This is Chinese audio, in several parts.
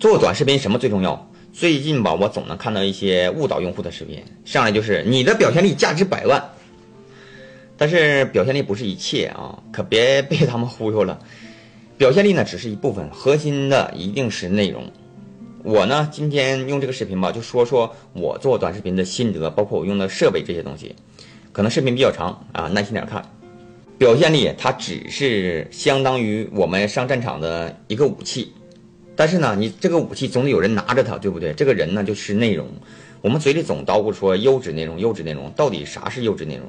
做短视频什么最重要？最近吧，我总能看到一些误导用户的视频，上来就是你的表现力价值百万，但是表现力不是一切啊，可别被他们忽悠了。表现力呢只是一部分，核心的一定是内容。我呢今天用这个视频吧，就说说我做短视频的心得，包括我用的设备这些东西。可能视频比较长啊，耐心点看。表现力它只是相当于我们上战场的一个武器。但是呢，你这个武器总得有人拿着它，对不对？这个人呢，就是内容。我们嘴里总叨咕说优质内容，优质内容，到底啥是优质内容？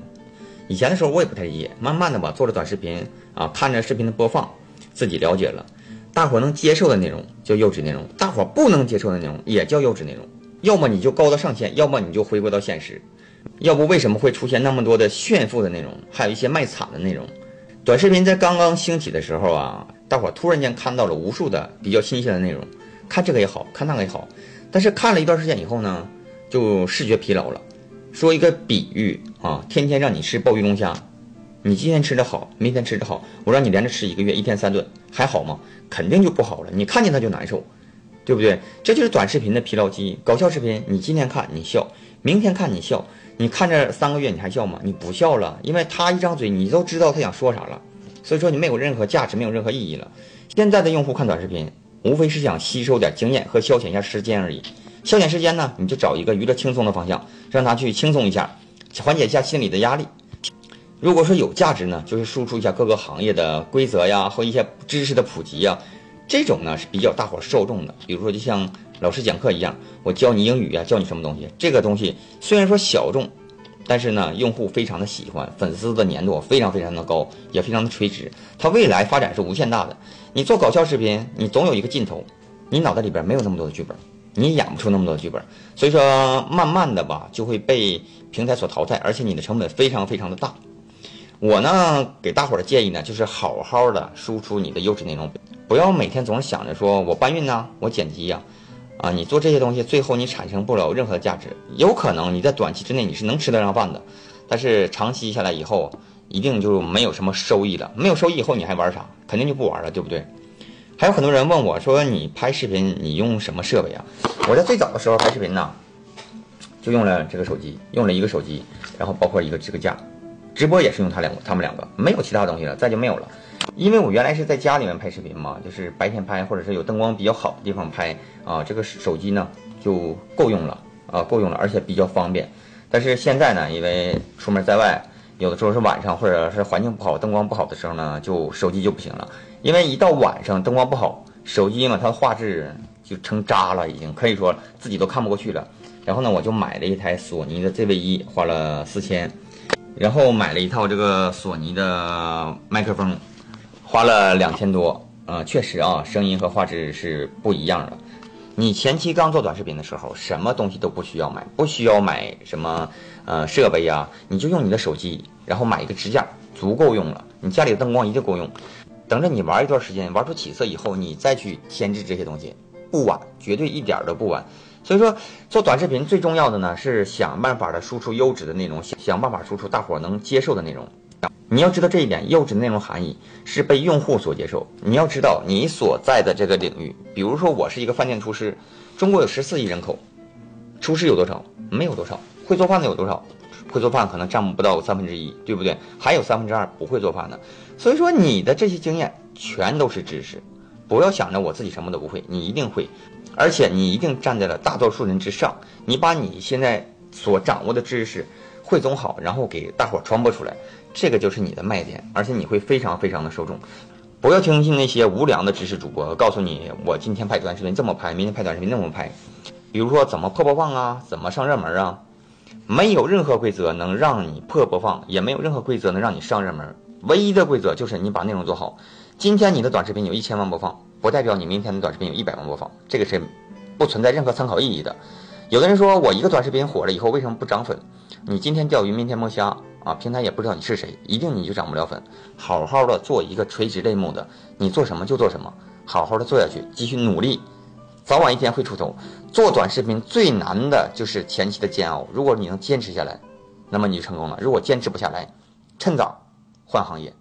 以前的时候我也不太理解，慢慢的吧，做了短视频啊，看着视频的播放，自己了解了，大伙能接受的内容叫优质内容，大伙不能接受的内容也叫优质内容。要么你就高到上限，要么你就回归到现实。要不为什么会出现那么多的炫富的内容，还有一些卖惨的内容？短视频在刚刚兴起的时候啊。大伙突然间看到了无数的比较新鲜的内容，看这个也好看那个也好，但是看了一段时间以后呢，就视觉疲劳了。说一个比喻啊，天天让你吃鲍鱼龙虾，你今天吃的好，明天吃的好，我让你连着吃一个月，一天三顿，还好吗？肯定就不好了。你看见它就难受，对不对？这就是短视频的疲劳期。搞笑视频，你今天看你笑，明天看你笑，你看着三个月你还笑吗？你不笑了，因为他一张嘴，你都知道他想说啥了。所以说你没有任何价值，没有任何意义了。现在的用户看短视频，无非是想吸收点经验和消遣一下时间而已。消遣时间呢，你就找一个娱乐轻松的方向，让他去轻松一下，缓解一下心理的压力。如果说有价值呢，就是输出一下各个行业的规则呀，和一些知识的普及呀，这种呢是比较大伙受众的。比如说就像老师讲课一样，我教你英语呀，教你什么东西，这个东西虽然说小众。但是呢，用户非常的喜欢，粉丝的粘度非常非常的高，也非常的垂直。它未来发展是无限大的。你做搞笑视频，你总有一个劲头，你脑袋里边没有那么多的剧本，你演不出那么多的剧本。所以说，慢慢的吧，就会被平台所淘汰，而且你的成本非常非常的大。我呢，给大伙儿的建议呢，就是好好的输出你的优质内容，不要每天总是想着说我搬运呢，我剪辑呀。啊你做这些东西，最后你产生不了任何的价值。有可能你在短期之内你是能吃得上饭的，但是长期下来以后，一定就没有什么收益了。没有收益以后，你还玩啥？肯定就不玩了，对不对？还有很多人问我说，你拍视频你用什么设备啊？我在最早的时候拍视频呢，就用了这个手机，用了一个手机，然后包括一个支架，直播也是用它两个，他们两个没有其他东西了，再就没有了。因为我原来是在家里面拍视频嘛，就是白天拍，或者是有灯光比较好的地方拍啊，这个手机呢就够用了啊，够用了，而且比较方便。但是现在呢，因为出门在外，有的时候是晚上或者是环境不好、灯光不好的时候呢，就手机就不行了。因为一到晚上灯光不好，手机嘛它的画质就成渣了，已经可以说自己都看不过去了。然后呢，我就买了一台索尼的 ZV 一，花了四千，然后买了一套这个索尼的麦克风。花了两千多，呃，确实啊，声音和画质是不一样的。你前期刚做短视频的时候，什么东西都不需要买，不需要买什么呃设备呀，你就用你的手机，然后买一个支架，足够用了。你家里的灯光一定够用。等着你玩一段时间，玩出起色以后，你再去添置这些东西，不晚，绝对一点都不晚。所以说，做短视频最重要的呢，是想办法的输出优质的内容，想想办法输出大伙能接受的内容。你要知道这一点，优质内容含义是被用户所接受。你要知道你所在的这个领域，比如说我是一个饭店厨师，中国有十四亿人口，厨师有多少？没有多少。会做饭的有多少？会做饭可能占不到三分之一，对不对？还有三分之二不会做饭的。所以说你的这些经验全都是知识，不要想着我自己什么都不会，你一定会，而且你一定站在了大多数人之上。你把你现在所掌握的知识汇总好，然后给大伙传播出来。这个就是你的卖点，而且你会非常非常的受众。不要听信那些无良的知识主播告诉你，我今天拍短视频这么拍，明天拍短视频那么拍。比如说怎么破播放啊，怎么上热门啊，没有任何规则能让你破播放，也没有任何规则能让你上热门。唯一的规则就是你把内容做好。今天你的短视频有一千万播放，不代表你明天的短视频有一百万播放，这个是不存在任何参考意义的。有的人说我一个短视频火了以后为什么不涨粉？你今天钓鱼，明天摸虾啊，平台也不知道你是谁，一定你就涨不了粉。好好的做一个垂直类目的，你做什么就做什么，好好的做下去，继续努力，早晚一天会出头。做短视频最难的就是前期的煎熬，如果你能坚持下来，那么你就成功了。如果坚持不下来，趁早换行业。